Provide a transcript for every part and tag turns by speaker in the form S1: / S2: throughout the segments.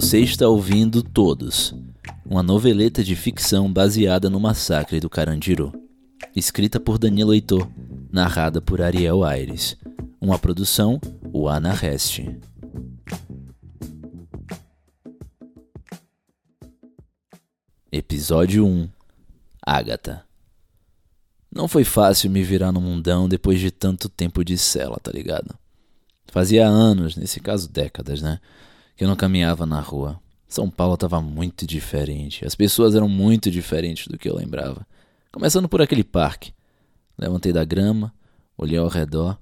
S1: Você está ouvindo Todos, uma noveleta de ficção baseada no massacre do Carandiru. Escrita por Danilo Heitor, narrada por Ariel Aires. Uma produção, o Anarrest. Episódio 1 Ágata Não foi fácil me virar no mundão depois de tanto tempo de cela, tá ligado? Fazia anos, nesse caso décadas, né? Que eu não caminhava na rua. São Paulo estava muito diferente. As pessoas eram muito diferentes do que eu lembrava. Começando por aquele parque. Levantei da grama, olhei ao redor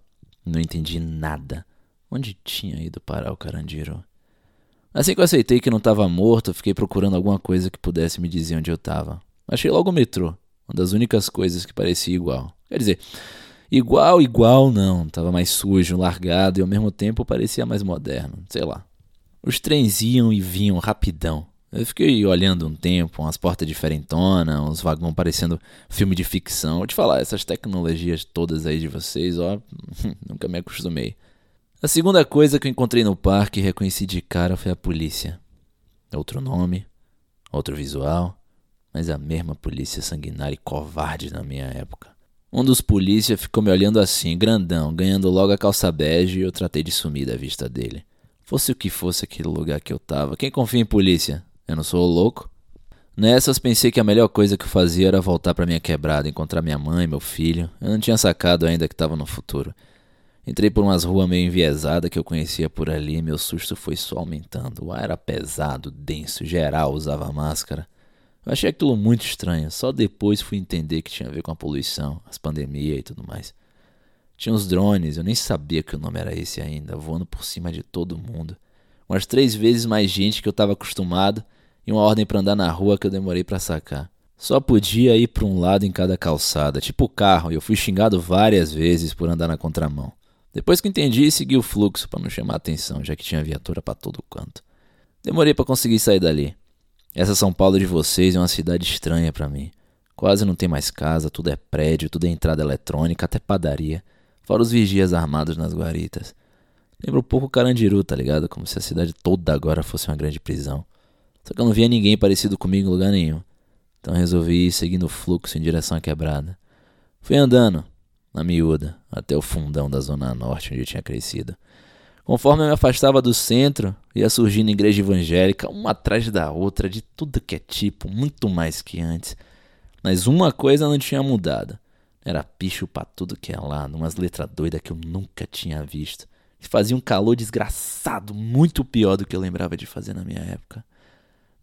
S1: não entendi nada. Onde tinha ido parar o Carandiru? Assim que eu aceitei que não estava morto, fiquei procurando alguma coisa que pudesse me dizer onde eu estava. Achei logo o metrô, uma das únicas coisas que parecia igual. Quer dizer, igual, igual não. Tava mais sujo, largado e ao mesmo tempo parecia mais moderno. Sei lá. Os trens iam e vinham rapidão. Eu fiquei olhando um tempo, umas portas diferentonas, uns vagões parecendo filme de ficção. Vou te falar, essas tecnologias todas aí de vocês, ó, nunca me acostumei. A segunda coisa que eu encontrei no parque e reconheci de cara foi a polícia. Outro nome, outro visual, mas a mesma polícia sanguinária e covarde na minha época. Um dos polícia ficou me olhando assim, grandão, ganhando logo a calça bege e eu tratei de sumir da vista dele. Fosse o que fosse aquele lugar que eu tava, quem confia em polícia? Eu não sou louco? Nessas pensei que a melhor coisa que eu fazia era voltar para minha quebrada, encontrar minha mãe, meu filho. Eu não tinha sacado ainda que estava no futuro. Entrei por umas ruas meio enviesadas que eu conhecia por ali e meu susto foi só aumentando. O ar era pesado, denso, geral usava máscara. Eu achei aquilo muito estranho, só depois fui entender que tinha a ver com a poluição, as pandemias e tudo mais. Tinha uns drones, eu nem sabia que o nome era esse ainda, voando por cima de todo mundo. Umas três vezes mais gente que eu estava acostumado e uma ordem para andar na rua que eu demorei para sacar. Só podia ir para um lado em cada calçada, tipo carro, e eu fui xingado várias vezes por andar na contramão. Depois que entendi, segui o fluxo para não chamar atenção, já que tinha viatura para todo canto. Demorei para conseguir sair dali. Essa São Paulo de vocês é uma cidade estranha para mim. Quase não tem mais casa, tudo é prédio, tudo é entrada eletrônica, até padaria. Fora os vigias armados nas guaritas. Lembra um pouco Carandiru, tá ligado? Como se a cidade toda agora fosse uma grande prisão. Só que eu não via ninguém parecido comigo em lugar nenhum. Então resolvi ir seguindo o fluxo em direção à quebrada. Fui andando, na miúda, até o fundão da zona norte onde eu tinha crescido. Conforme eu me afastava do centro, ia surgindo igreja evangélica, uma atrás da outra, de tudo que é tipo, muito mais que antes. Mas uma coisa não tinha mudado. Era picho pra tudo que é lá, umas letras doidas que eu nunca tinha visto. Fazia um calor desgraçado, muito pior do que eu lembrava de fazer na minha época.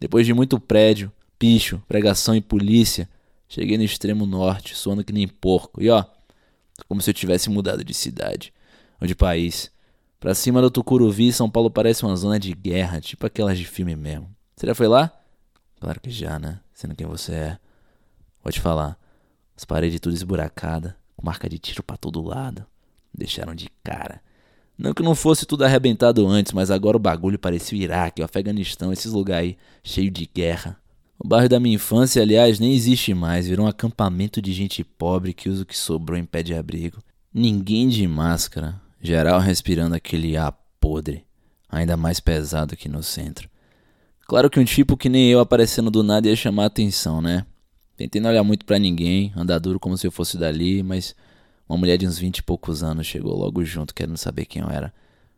S1: Depois de muito prédio, picho, pregação e polícia, cheguei no extremo norte, suando que nem porco. E ó, como se eu tivesse mudado de cidade ou de país. Pra cima do Tucuruvi, São Paulo parece uma zona de guerra, tipo aquelas de filme mesmo. Você já foi lá? Claro que já, né? Sendo quem você é. Te falar. As paredes tudo esburacadas, com marca de tiro para todo lado. Deixaram de cara. Não que não fosse tudo arrebentado antes, mas agora o bagulho parecia o Iraque, o Afeganistão, esses lugares aí, cheio de guerra. O bairro da minha infância, aliás, nem existe mais, virou um acampamento de gente pobre que usa o que sobrou em pé de abrigo. Ninguém de máscara, geral respirando aquele ar podre, ainda mais pesado que no centro. Claro que um tipo que nem eu aparecendo do nada ia chamar atenção, né? Tentei não olhar muito para ninguém, andar duro como se eu fosse dali, mas uma mulher de uns vinte e poucos anos chegou logo junto, querendo saber quem eu era.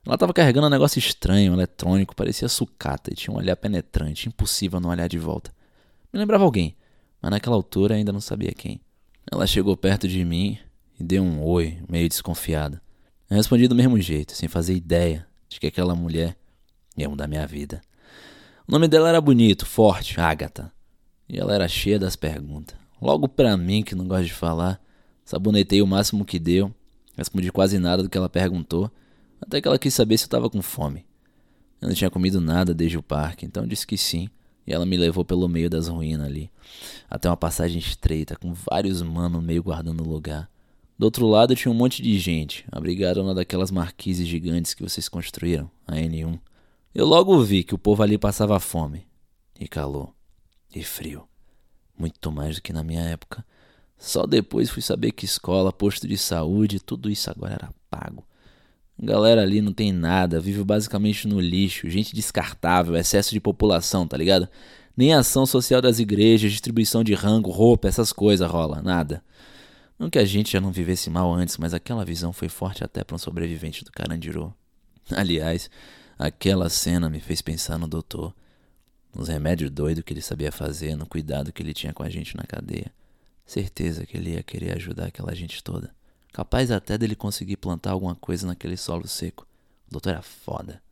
S1: Ela tava carregando um negócio estranho, eletrônico, parecia sucata e tinha um olhar penetrante, impossível não olhar de volta. Me lembrava alguém, mas naquela altura ainda não sabia quem. Ela chegou perto de mim e deu um oi, meio desconfiada. Eu respondi do mesmo jeito, sem fazer ideia de que aquela mulher ia mudar minha vida. O nome dela era bonito, forte, Agatha. E ela era cheia das perguntas. Logo pra mim, que não gosto de falar, sabonetei o máximo que deu, respondi quase nada do que ela perguntou, até que ela quis saber se eu tava com fome. Eu não tinha comido nada desde o parque, então disse que sim. E ela me levou pelo meio das ruínas ali, até uma passagem estreita, com vários manos meio guardando o lugar. Do outro lado tinha um monte de gente, abrigada numa daquelas marquises gigantes que vocês construíram, a N1. Eu logo vi que o povo ali passava fome, e calor, e frio. Muito mais do que na minha época. Só depois fui saber que escola, posto de saúde, tudo isso agora era pago. Galera ali não tem nada, vive basicamente no lixo, gente descartável, excesso de população, tá ligado? Nem ação social das igrejas, distribuição de rango, roupa, essas coisas rola, nada. Não que a gente já não vivesse mal antes, mas aquela visão foi forte até para um sobrevivente do Carandiru. Aliás, aquela cena me fez pensar no doutor, nos remédios doidos que ele sabia fazer, no cuidado que ele tinha com a gente na cadeia. Certeza que ele ia querer ajudar aquela gente toda. Capaz até dele conseguir plantar alguma coisa naquele solo seco. O doutor era foda.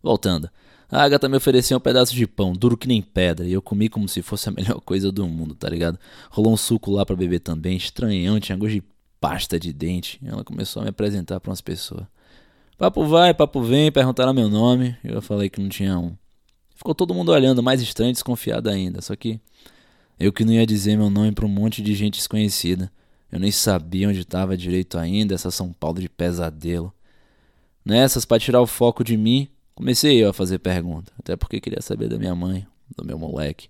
S1: Voltando, a Agatha me ofereceu um pedaço de pão, duro que nem pedra, e eu comi como se fosse a melhor coisa do mundo, tá ligado? Rolou um suco lá para beber também, estranhão, tinha gosto de pasta de dente. Ela começou a me apresentar para umas pessoas. Papo vai, papo vem, perguntaram meu nome, eu falei que não tinha um. Ficou todo mundo olhando, mais estranho e desconfiado ainda, só que eu que não ia dizer meu nome para um monte de gente desconhecida. Eu nem sabia onde estava direito ainda, essa São Paulo de pesadelo. Nessas, para tirar o foco de mim, comecei eu a fazer pergunta, até porque queria saber da minha mãe, do meu moleque.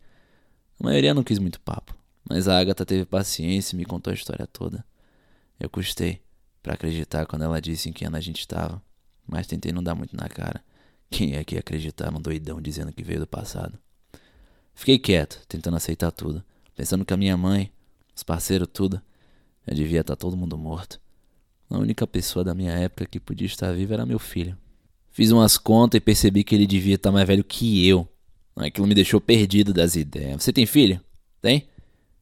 S1: A maioria não quis muito papo, mas a Agatha teve paciência e me contou a história toda. Eu custei para acreditar quando ela disse em que ano a gente estava, mas tentei não dar muito na cara. Quem é que ia acreditar num doidão dizendo que veio do passado? Fiquei quieto, tentando aceitar tudo, pensando que a minha mãe, os parceiros, tudo, já devia estar tá todo mundo morto. A única pessoa da minha época que podia estar viva era meu filho. Fiz umas contas e percebi que ele devia estar tá mais velho que eu. Aquilo me deixou perdido das ideias. Você tem filho? Tem?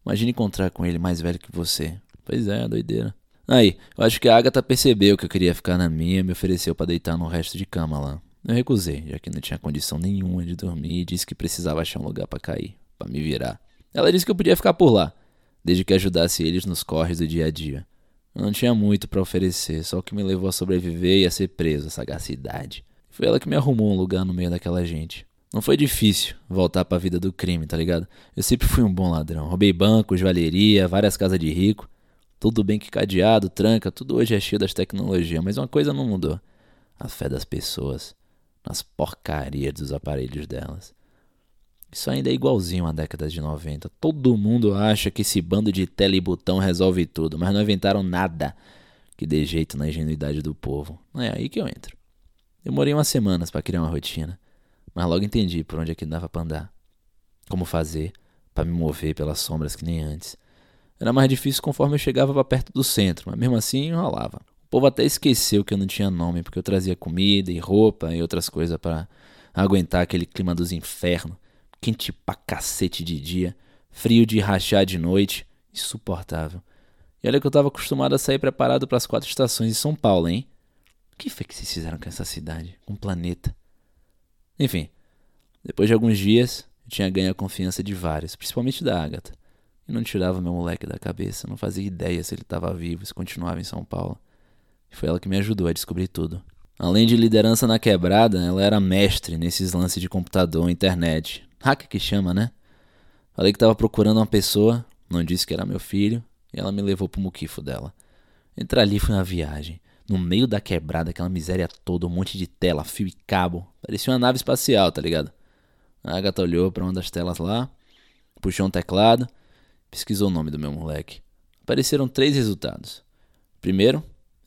S1: Imagine encontrar com ele mais velho que você. Pois é, doideira. Aí, eu acho que a Agatha percebeu que eu queria ficar na minha e me ofereceu para deitar no resto de cama lá. Eu recusei, já que não tinha condição nenhuma de dormir e disse que precisava achar um lugar para cair, para me virar. Ela disse que eu podia ficar por lá, desde que ajudasse eles nos corres do dia a dia. Eu não tinha muito para oferecer, só o que me levou a sobreviver e a ser preso, a sagacidade. Foi ela que me arrumou um lugar no meio daquela gente. Não foi difícil voltar para a vida do crime, tá ligado? Eu sempre fui um bom ladrão. Roubei bancos, joalheria, várias casas de rico. Tudo bem que cadeado, tranca, tudo hoje é cheio das tecnologias, mas uma coisa não mudou: a fé das pessoas nas porcarias dos aparelhos delas. Isso ainda é igualzinho à década de 90. Todo mundo acha que esse bando de telebotão resolve tudo, mas não inventaram nada que dê jeito na ingenuidade do povo. Não é aí que eu entro. Demorei umas semanas para criar uma rotina, mas logo entendi por onde é que dava para andar. Como fazer para me mover pelas sombras que nem antes. Era mais difícil conforme eu chegava para perto do centro, mas mesmo assim rolava. Povo até esqueceu que eu não tinha nome, porque eu trazia comida e roupa e outras coisas para aguentar aquele clima dos infernos. Quente pra cacete de dia, frio de rachar de noite, insuportável. E olha que eu tava acostumado a sair preparado para as quatro estações de São Paulo, hein? O que foi que vocês fizeram com essa cidade, com o planeta? Enfim, depois de alguns dias, eu tinha ganho a confiança de vários, principalmente da Agatha. E não tirava meu moleque da cabeça, não fazia ideia se ele estava vivo, se continuava em São Paulo. Foi ela que me ajudou a descobrir tudo. Além de liderança na quebrada, ela era mestre nesses lances de computador, internet. Hacker que chama, né? Falei que estava procurando uma pessoa, não disse que era meu filho, e ela me levou pro muquifo dela. Entrar ali foi uma viagem. No meio da quebrada, aquela miséria toda, um monte de tela, fio e cabo. Parecia uma nave espacial, tá ligado? A Agatha olhou para uma das telas lá, puxou um teclado, pesquisou o nome do meu moleque. Apareceram três resultados. Primeiro,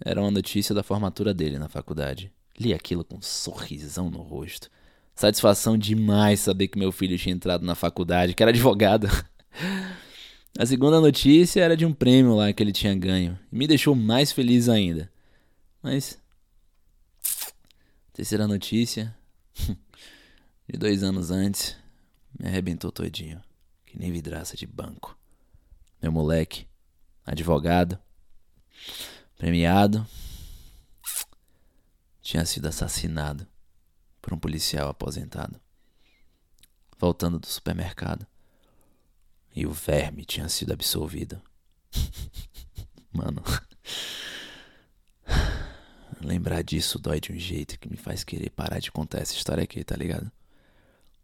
S1: era uma notícia da formatura dele na faculdade. Li aquilo com um sorrisão no rosto. Satisfação demais saber que meu filho tinha entrado na faculdade, que era advogado. A segunda notícia era de um prêmio lá que ele tinha ganho. E me deixou mais feliz ainda. Mas. Terceira notícia. De dois anos antes. Me arrebentou todinho. Que nem vidraça de banco. Meu moleque. Advogado premiado, tinha sido assassinado por um policial aposentado, voltando do supermercado. E o verme tinha sido absolvido. Mano, lembrar disso dói de um jeito que me faz querer parar de contar essa história aqui, tá ligado?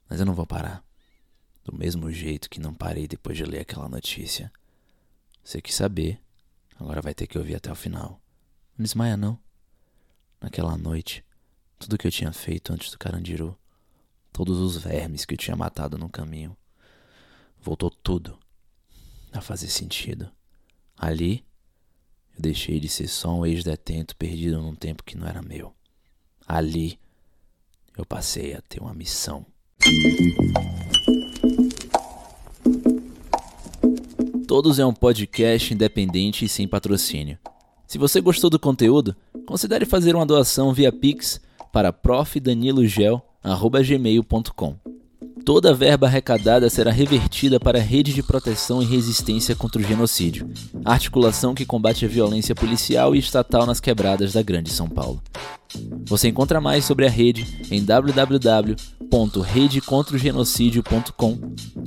S1: Mas eu não vou parar. Do mesmo jeito que não parei depois de ler aquela notícia. Você quis saber Agora vai ter que ouvir até o final. Não desmaia, não. Naquela noite, tudo que eu tinha feito antes do Carandiru, todos os vermes que eu tinha matado no caminho, voltou tudo a fazer sentido. Ali, eu deixei de ser só um ex-detento perdido num tempo que não era meu. Ali eu passei a ter uma missão. Todos é um podcast independente e sem patrocínio. Se você gostou do conteúdo, considere fazer uma doação via Pix para profdanilogel.gmail.com. Toda a verba arrecadada será revertida para a Rede de Proteção e Resistência contra o Genocídio, articulação que combate a violência policial e estatal nas quebradas da Grande São Paulo. Você encontra mais sobre a rede em www.redecontraogenocidio.com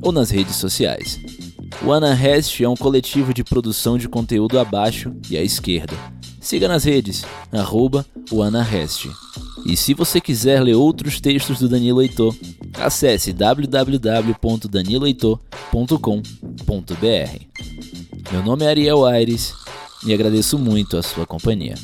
S1: ou nas redes sociais. O Anarrest é um coletivo de produção de conteúdo abaixo e à esquerda. Siga nas redes, arroba o. E se você quiser ler outros textos do Danilo Heitor, acesse www.daniloheitor.com.br. Meu nome é Ariel Aires e agradeço muito a sua companhia.